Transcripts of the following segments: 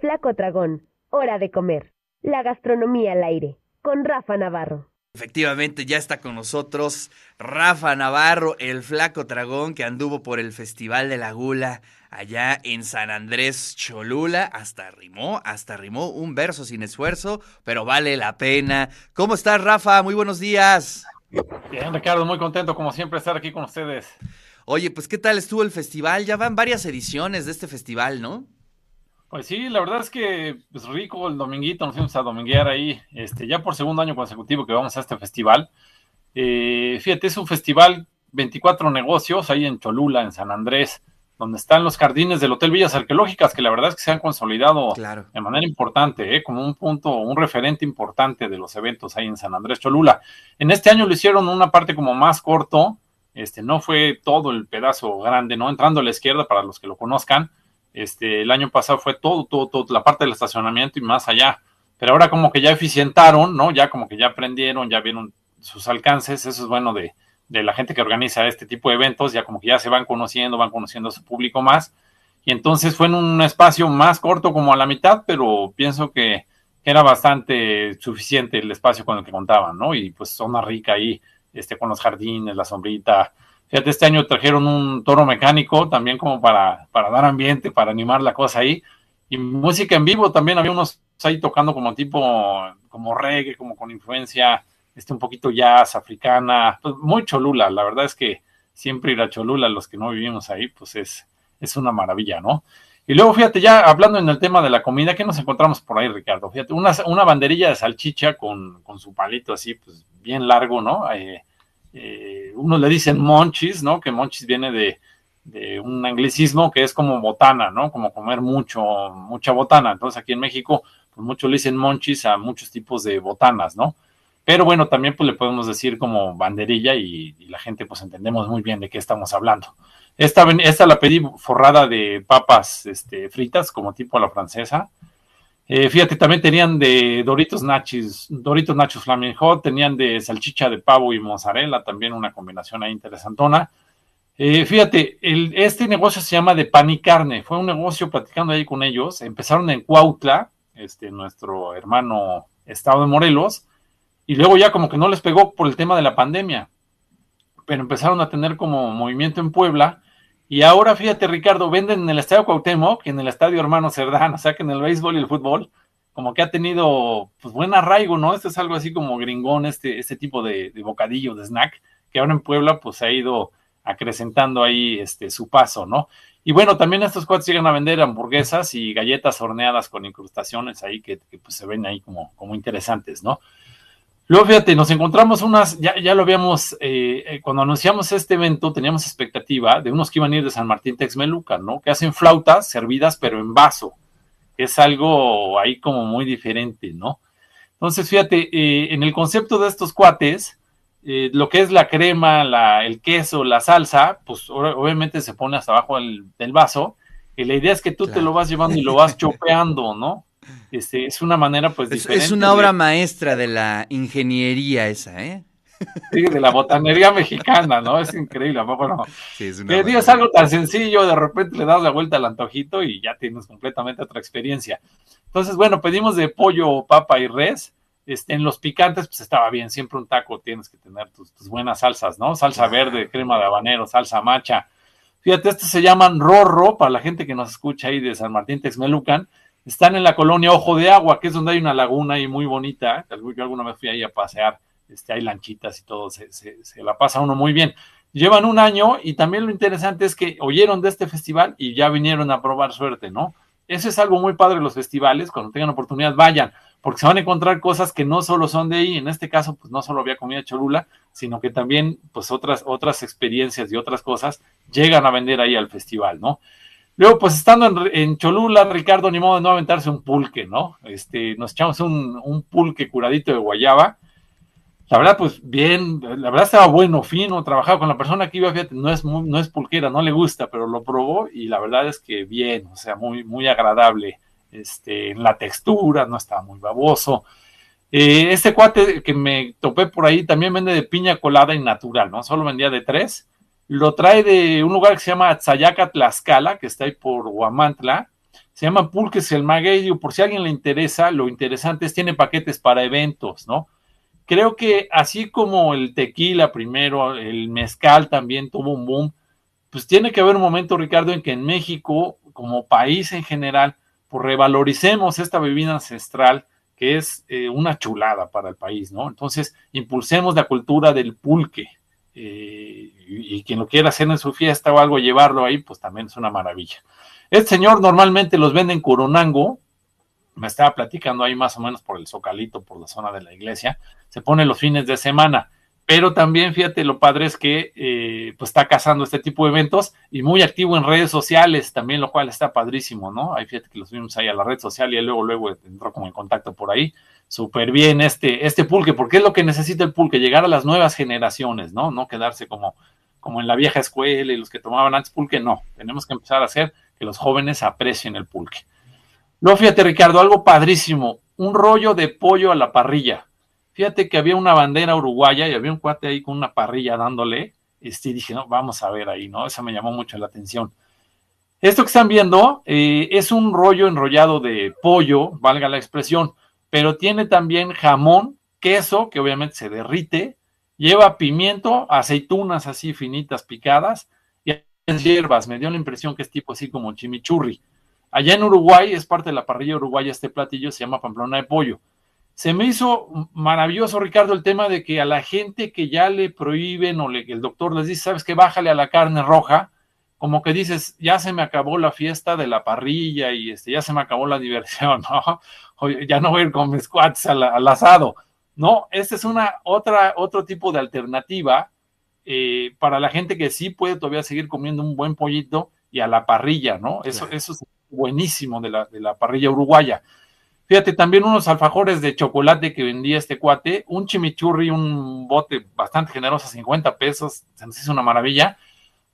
Flaco Dragón, hora de comer. La gastronomía al aire, con Rafa Navarro. Efectivamente, ya está con nosotros Rafa Navarro, el flaco dragón que anduvo por el Festival de la Gula allá en San Andrés Cholula. Hasta rimó, hasta rimó un verso sin esfuerzo, pero vale la pena. ¿Cómo estás, Rafa? Muy buenos días. Bien, Ricardo, muy contento como siempre estar aquí con ustedes. Oye, pues ¿qué tal estuvo el festival? Ya van varias ediciones de este festival, ¿no? Pues sí, la verdad es que pues rico el dominguito, nos fuimos a dominguear ahí, este, ya por segundo año consecutivo que vamos a este festival. Eh, fíjate, es un festival 24 negocios ahí en Cholula, en San Andrés, donde están los jardines del Hotel Villas Arqueológicas, que la verdad es que se han consolidado de manera importante, ¿eh? como un punto, un referente importante de los eventos ahí en San Andrés Cholula. En este año lo hicieron una parte como más corto, este, no fue todo el pedazo grande, ¿no? Entrando a la izquierda para los que lo conozcan, este, el año pasado fue todo, todo, todo, la parte del estacionamiento y más allá. Pero ahora como que ya eficientaron, ¿no? Ya como que ya aprendieron, ya vieron sus alcances. Eso es bueno de, de la gente que organiza este tipo de eventos. Ya como que ya se van conociendo, van conociendo a su público más. Y entonces fue en un espacio más corto, como a la mitad, pero pienso que, era bastante suficiente el espacio con el que contaban, ¿no? Y pues zona rica ahí, este, con los jardines, la sombrita, Fíjate, este año trajeron un toro mecánico también como para, para dar ambiente, para animar la cosa ahí. Y música en vivo también, había unos ahí tocando como tipo, como reggae, como con influencia, este un poquito jazz, africana, pues muy cholula. La verdad es que siempre ir a Cholula, los que no vivimos ahí, pues es, es una maravilla, ¿no? Y luego, fíjate, ya hablando en el tema de la comida, ¿qué nos encontramos por ahí, Ricardo? Fíjate, una, una banderilla de salchicha con, con su palito así, pues bien largo, ¿no? Eh, eh, uno le dicen monchis, ¿no? Que monchis viene de, un anglicismo que es como botana, ¿no? Como comer mucho, mucha botana. Entonces aquí en México, pues muchos le dicen monchis a muchos tipos de botanas, ¿no? Pero bueno, también pues le podemos decir como banderilla y, la gente pues entendemos muy bien de qué estamos hablando. Esta, esta la pedí forrada de papas este, fritas, como tipo a la francesa. Eh, fíjate, también tenían de Doritos Nachos, Doritos Nachos Flaming Hot, tenían de salchicha de pavo y mozzarella, también una combinación ahí interesantona. Eh, fíjate, este negocio se llama de pan y carne. Fue un negocio platicando ahí con ellos. Empezaron en Cuautla, este, nuestro hermano estado de Morelos, y luego ya como que no les pegó por el tema de la pandemia, pero empezaron a tener como movimiento en Puebla y ahora, fíjate, Ricardo, venden en el Estadio Cuauhtémoc y en el Estadio Hermano Cerdán, o sea que en el béisbol y el fútbol, como que ha tenido pues buen arraigo, ¿no? Este es algo así como gringón, este, este tipo de, bocadillo, de snack, que ahora en Puebla pues ha ido acrecentando ahí este, su paso, ¿no? Y bueno, también estos cuates llegan a vender hamburguesas y galletas horneadas con incrustaciones ahí que, pues se ven ahí como, como interesantes, ¿no? Luego, fíjate, nos encontramos unas, ya, ya lo habíamos, eh, eh, cuando anunciamos este evento, teníamos expectativa de unos que iban a ir de San Martín Texmeluca, ¿no? Que hacen flautas servidas, pero en vaso. Es algo ahí como muy diferente, ¿no? Entonces, fíjate, eh, en el concepto de estos cuates, lo que es la crema, la, el queso, la salsa, pues obviamente se pone hasta abajo del, vaso, y la idea es que tú te lo vas llevando y lo vas chopeando, ¿no? Este, es una manera pues diferente. Es una obra maestra de la ingeniería esa, ¿eh? Sí, de la botanería mexicana, ¿no? Es increíble. Bueno, sí, es, una es algo tan sencillo, de repente le das la vuelta al antojito y ya tienes completamente otra experiencia. Entonces, bueno, pedimos de pollo, papa y res. Este, en los picantes, pues estaba bien. Siempre un taco tienes que tener tus, buenas salsas, ¿no? Salsa verde, crema de habanero, salsa macha. Fíjate, estos se llaman rorro, para la gente que nos escucha ahí de San Martín Texmelucan están en la colonia Ojo de Agua, que es donde hay una laguna ahí muy bonita. Yo alguna vez fui ahí a pasear, este, hay lanchitas y todo, se, la pasa uno muy bien. Llevan un año y también lo interesante es que oyeron de este festival y ya vinieron a probar suerte, ¿no? Eso es algo muy padre los festivales, cuando tengan oportunidad vayan, porque se van a encontrar cosas que no solo son de ahí, en este caso pues no solo había comida cholula, sino que también pues otras, otras experiencias y otras cosas llegan a vender ahí al festival, ¿no? Luego, pues estando en, Cholula, Ricardo, ni modo de no aventarse un pulque, ¿no? Este, nos echamos un, pulque curadito de guayaba. La verdad, pues bien, la verdad estaba bueno, fino, trabajado con la persona que iba, fíjate, no es, no es pulquera, no le gusta, pero lo probó y la verdad es que bien, o sea, muy, muy agradable este, en la textura, no estaba muy baboso. Eh, este cuate que me topé por ahí también vende de piña colada y natural, ¿no? Solo vendía de tres lo trae de un lugar que se llama Tzayaca Tlaxcala, que está ahí por Huamantla. Se llama Pulques el por si a alguien le interesa, lo interesante es tiene paquetes para eventos, ¿no? Creo que así como el tequila primero, el mezcal también tuvo un boom, pues tiene que haber un momento, Ricardo, en que en México, como país en general, pues revaloricemos esta bebida ancestral que es eh, una chulada para el país, ¿no? Entonces, impulsemos la cultura del pulque. Eh, y, quien lo quiera hacer en su fiesta o algo, llevarlo ahí, pues también es una maravilla. Este señor normalmente los vende en Coronango, me estaba platicando ahí más o menos por el Zocalito, por la zona de la iglesia, se pone los fines de semana pero también fíjate lo padre es que eh, pues está cazando este tipo de eventos y muy activo en redes sociales también, lo cual está padrísimo, ¿no? Ahí fíjate que los vimos ahí a la red social y luego, luego entró como en contacto por ahí. Súper bien este, este pulque, porque es lo que necesita el pulque, llegar a las nuevas generaciones, ¿no? No quedarse como, como en la vieja escuela y los que tomaban antes pulque, no. Tenemos que empezar a hacer que los jóvenes aprecien el pulque. Luego fíjate, Ricardo, algo padrísimo, un rollo de pollo a la parrilla Fíjate que había una bandera uruguaya y había un cuate ahí con una parrilla dándole. Este, y dije, no, vamos a ver ahí, ¿no? Eso me llamó mucho la atención. Esto que están viendo eh, es un rollo enrollado de pollo, valga la expresión, pero tiene también jamón, queso, que obviamente se derrite, lleva pimiento, aceitunas así finitas picadas y hierbas. Me dio la impresión que es tipo así como chimichurri. Allá en Uruguay, es parte de la parrilla uruguaya, este platillo se llama pamplona de pollo. Se me hizo maravilloso, Ricardo, el tema de que a la gente que ya le prohíben o le, el doctor les dice, sabes que bájale a la carne roja, como que dices, ya se me acabó la fiesta de la parrilla y este, ya se me acabó la diversión, ¿no? ya no voy a ir con mis squats al, asado. No, esta es una otra, otro tipo de alternativa eh, para la gente que sí puede todavía seguir comiendo un buen pollito y a la parrilla, ¿no? Eso, eso es buenísimo de la, de la parrilla uruguaya. Fíjate, también unos alfajores de chocolate que vendía este cuate, un chimichurri, un bote bastante generoso, 50 pesos, se nos hizo una maravilla.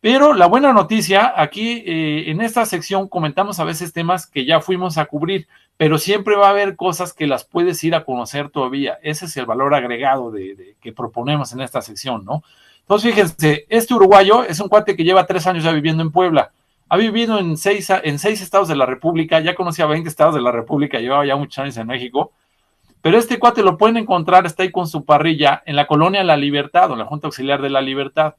Pero la buena noticia, aquí eh, en esta sección comentamos a veces temas que ya fuimos a cubrir, pero siempre va a haber cosas que las puedes ir a conocer todavía. Ese es el valor agregado de, que proponemos en esta sección, ¿no? Entonces, fíjense, este uruguayo es un cuate que lleva tres años ya viviendo en Puebla ha vivido en seis, en seis estados de la República, ya conocía 20 estados de la República, llevaba ya muchos años en México, pero este cuate lo pueden encontrar, está ahí con su parrilla en la colonia La Libertad, o la Junta Auxiliar de la Libertad.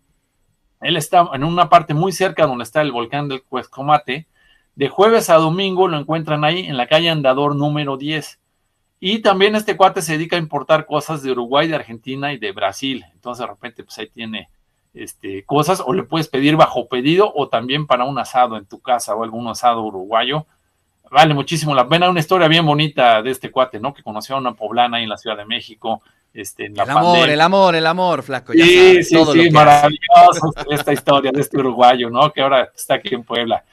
Él está en una parte muy cerca donde está el volcán del Cuescomate. De jueves a domingo lo encuentran ahí en la calle Andador número 10. Y también este cuate se dedica a importar cosas de Uruguay, de Argentina y de Brasil. Entonces de repente pues ahí tiene este, cosas o le puedes pedir bajo pedido o también para un asado en tu casa o algún asado uruguayo. Vale muchísimo la pena. Una historia bien bonita de este cuate, ¿no? Que conoció a una poblana ahí en la Ciudad de México. Este, en el amor, el amor, el amor, flaco. sí, sí, sí, maravilloso esta historia de este uruguayo, ¿no? Que ahora está aquí en Puebla.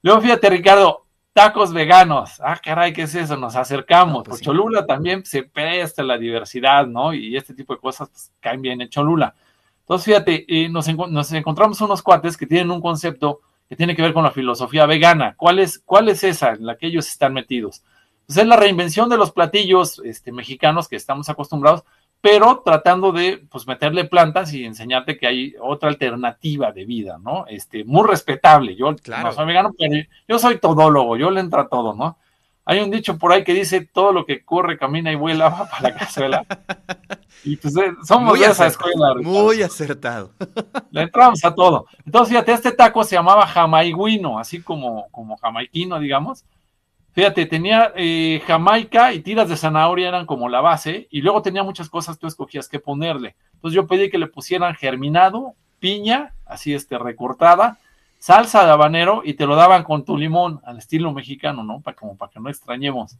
Luego fíjate, Ricardo, tacos veganos. Ah, caray, ¿qué es eso? Nos acercamos. pues Cholula también se presta la diversidad, ¿no? Y este tipo de cosas pues, caen bien en Cholula. Entonces, fíjate, eh, nos, encontramos unos cuates que tienen un concepto que tiene que ver con la filosofía vegana. ¿Cuál es, cuál es esa en la que ellos están metidos? Pues es la reinvención de los platillos este, mexicanos que estamos acostumbrados, pero tratando de pues, meterle plantas y enseñarte que hay otra alternativa de vida, ¿no? Este, muy respetable. Yo no soy vegano, pero yo soy todólogo, yo le entro a todo, ¿no? Hay un dicho por ahí que dice todo lo que corre, camina y vuela va para la cazuela. Y pues eh, somos muy de esa escuela. Muy acertado. Le entramos a todo. Entonces, fíjate, este taco se llamaba jamaiguino, así como, como jamaiquino, digamos. Fíjate, tenía eh, jamaica y tiras de zanahoria eran como la base, y luego tenía muchas cosas tú escogías que ponerle. Entonces yo pedí que le pusieran germinado, piña, así este, recortada, salsa de habanero y te lo daban con tu limón al estilo mexicano, ¿no? Para, como para que no extrañemos.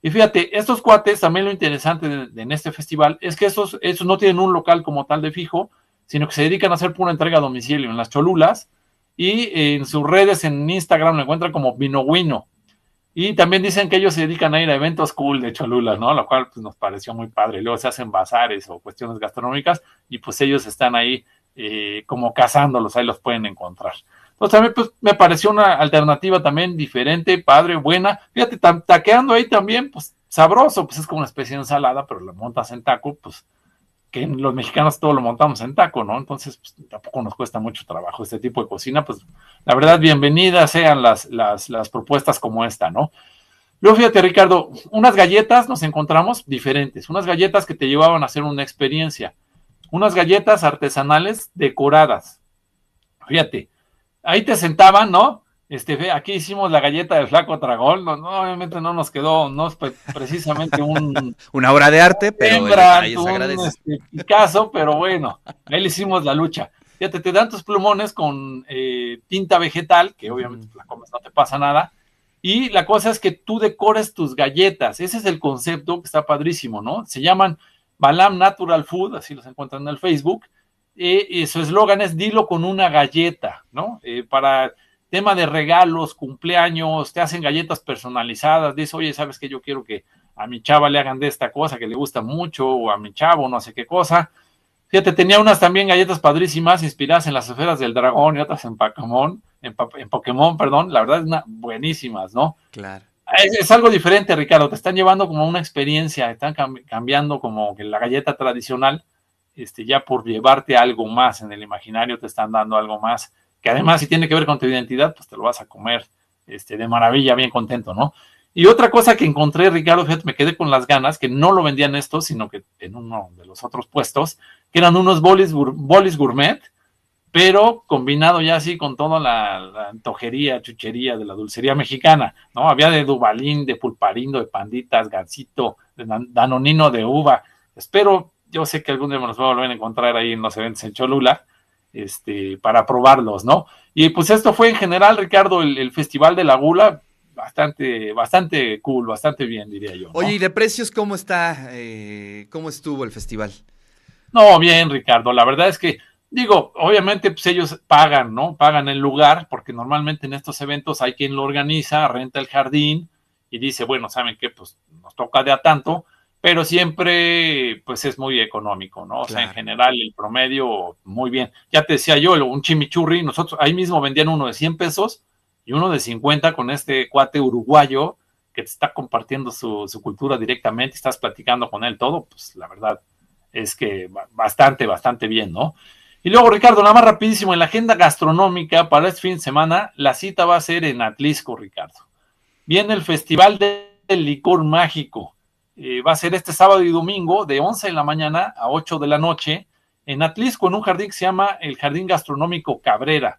Y fíjate, estos cuates, también lo interesante de, en este festival es que estos no tienen un local como tal de fijo, sino que se dedican a hacer pura entrega a domicilio en las cholulas y en sus redes en Instagram lo encuentran como Vino Y también dicen que ellos se dedican a ir a eventos cool de Cholula, ¿no? Lo cual pues, nos pareció muy padre. Luego se hacen bazares o cuestiones gastronómicas y pues ellos están ahí eh, como cazándolos, ahí los pueden encontrar. Entonces también pues, me pareció una alternativa también diferente, padre, buena. Fíjate, taqueando ahí también, pues sabroso, pues es como una especie de ensalada, pero la montas en taco, pues que los mexicanos todo lo montamos en taco, ¿no? Entonces, pues, tampoco nos cuesta mucho trabajo este tipo de cocina, pues la verdad, bienvenidas sean las, las, las propuestas como esta, ¿no? Luego, fíjate, Ricardo, unas galletas nos encontramos diferentes, unas galletas que te llevaban a hacer una experiencia, unas galletas artesanales decoradas. Fíjate, ahí te sentaban, ¿no? Este, aquí hicimos la galleta del flaco tragol, no, obviamente no nos quedó, no es precisamente un... Una obra de arte, pero un, este, Picasso, pero bueno, ahí le hicimos la lucha. Fíjate, te dan tus plumones con eh, tinta vegetal, que obviamente la comes, no te pasa nada, y la cosa es que tú decores tus galletas, ese es el concepto que está padrísimo, ¿no? Se llaman Balam Natural Food, así los encuentran en el Facebook, eh, y su eslogan es dilo con una galleta, ¿no? Eh, para tema de regalos, cumpleaños, te hacen galletas personalizadas, dices, oye, ¿sabes qué? Yo quiero que a mi chava le hagan de esta cosa que le gusta mucho, o a mi chavo, no sé qué cosa. Fíjate, tenía unas también galletas padrísimas inspiradas en las esferas del dragón y otras en Pokémon, en, Pokémon, perdón, la verdad es una, buenísimas, ¿no? Claro. Es, algo diferente, Ricardo, te están llevando como una experiencia, están cambiando como que la galleta tradicional, este, ya por llevarte algo más en el imaginario, te están dando algo más que además si tiene que ver con tu identidad, pues te lo vas a comer este, de maravilla, bien contento, ¿no? Y otra cosa que encontré, Ricardo, fíjate, me quedé con las ganas, que no lo vendían estos, sino que en uno de los otros puestos, que eran unos bolis, bolis gourmet, pero combinado ya así con toda la, antojería, chuchería de la dulcería mexicana, ¿no? Había de Dubalín, de Pulparindo, de Panditas, Gansito, de Danonino de uva. Espero, yo sé que algún día me los voy a volver a encontrar ahí en los eventos en Cholula, este, para probarlos, ¿no? Y pues esto fue en general, Ricardo, el, Festival de la Gula, bastante, bastante cool, bastante bien, diría yo. Oye, ¿y de precios cómo está? Eh, ¿Cómo estuvo el festival? No, bien, Ricardo, la verdad es que, digo, obviamente pues ellos pagan, ¿no? Pagan el lugar, porque normalmente en estos eventos hay quien lo organiza, renta el jardín y dice, bueno, ¿saben qué? Pues nos toca de a tanto, pero siempre pues es muy económico, ¿no? O sea, en general el promedio muy bien. Ya te decía yo, un chimichurri, nosotros ahí mismo vendían uno de 100 pesos y uno de 50 con este cuate uruguayo que te está compartiendo su, su cultura directamente, estás platicando con él todo, pues la verdad es que bastante, bastante bien, ¿no? Y luego, Ricardo, nada más rapidísimo, en la agenda gastronómica para este fin de semana, la cita va a ser en Atlisco, Ricardo. Viene el Festival del Licor Mágico eh, va a ser este sábado y domingo de 11 de la mañana a 8 de la noche en Atlisco, en un jardín que se llama el Jardín Gastronómico Cabrera.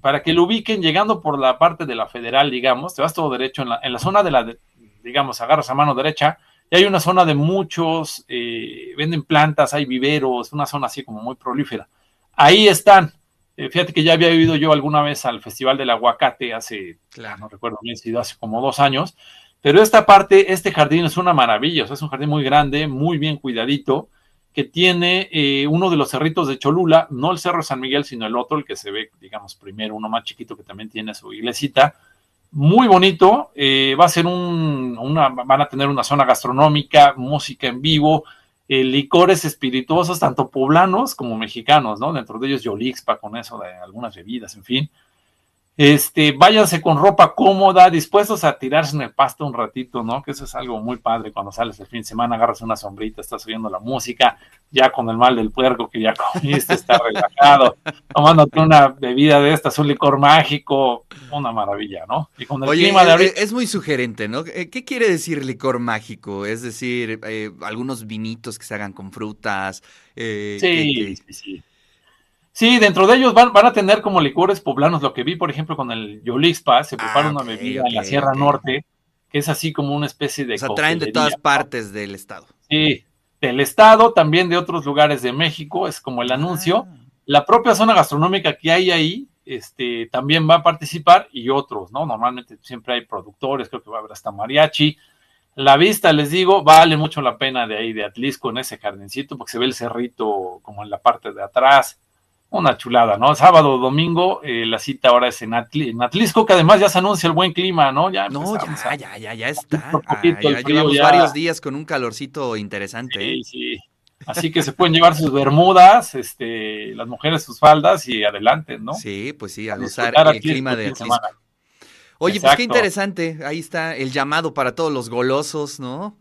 Para que lo ubiquen llegando por la parte de la federal, digamos, te vas todo derecho en la, en la zona de la, digamos, agarras a mano derecha y hay una zona de muchos, eh, venden plantas, hay viveros, una zona así como muy prolífera. Ahí están. Eh, fíjate que ya había ido yo alguna vez al Festival del Aguacate hace, claro. no recuerdo bien hace como dos años, pero esta parte, este jardín es una maravilla, o sea, es un jardín muy grande, muy bien cuidadito, que tiene eh, uno de los cerritos de Cholula, no el Cerro San Miguel, sino el otro, el que se ve, digamos, primero, uno más chiquito que también tiene su iglesita. Muy bonito, eh, va a ser un, una, van a tener una zona gastronómica, música en vivo, eh, licores espirituosos, tanto poblanos como mexicanos, ¿no? Dentro de ellos Yolixpa, con eso de algunas bebidas, en fin. Este, váyanse con ropa cómoda, dispuestos a tirarse en el pasto un ratito, ¿no? Que eso es algo muy padre cuando sales el fin de semana, agarras una sombrita, estás oyendo la música, ya con el mal del puerco que ya comiste, está relajado, tomándote una bebida de estas, un licor mágico, una maravilla, ¿no? Y con el clima de ahorita... es muy sugerente, ¿no? Eh, ¿Qué quiere decir licor mágico? Es decir, eh, algunos vinitos que se hagan con frutas. Eh, sí, sí, sí. Sí, dentro de ellos van, van a tener como licores poblanos. Lo que vi, por ejemplo, con el Yolixpa, se prepara ah, una bebida en la Sierra Norte, que es así como una especie de. O sea, traen de todas partes del estado. Sí, del estado, también de otros lugares de México, es como el anuncio. Ah. La propia zona gastronómica que hay ahí, este, también va a participar y otros, ¿no? Normalmente siempre hay productores, creo que va a haber hasta mariachi. La vista, les digo, vale mucho la pena de ahí, de Atlisco, en ese jardincito, porque se ve el cerrito como en la parte de atrás una chulada, ¿no? Sábado, domingo, eh, la cita ahora es en, Atlisco, que además ya se anuncia el buen clima, ¿no? Ya no, ya, ya, ya, ya está. Ah, ya llevamos varios días con un calorcito interesante. Sí, ¿eh? sí. Así que se pueden llevar sus bermudas, este, las mujeres sus faldas y adelante, ¿no? Sí, pues sí, a gozar el clima de Atlisco. Oye, pues qué interesante. Ahí está el llamado para todos los golosos, ¿no?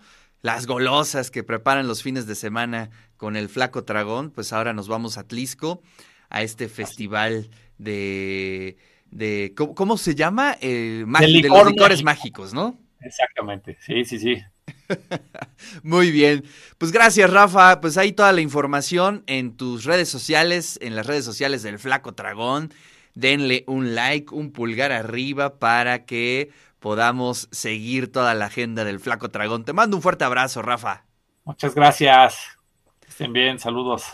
las golosas que preparan los fines de semana con el Flaco Dragón, pues ahora nos vamos a Tlisco, a este festival de... de ¿cómo, se llama? de, los licores mágicos, ¿no? Exactamente, sí, sí, sí. Muy bien. Pues gracias, Rafa. Pues ahí toda la información en tus redes sociales, en las redes sociales del Flaco Dragón. Denle un like, un pulgar arriba para que podamos seguir toda la agenda del Flaco Dragón. Te mando un fuerte abrazo, Rafa. Muchas gracias. estén bien, saludos.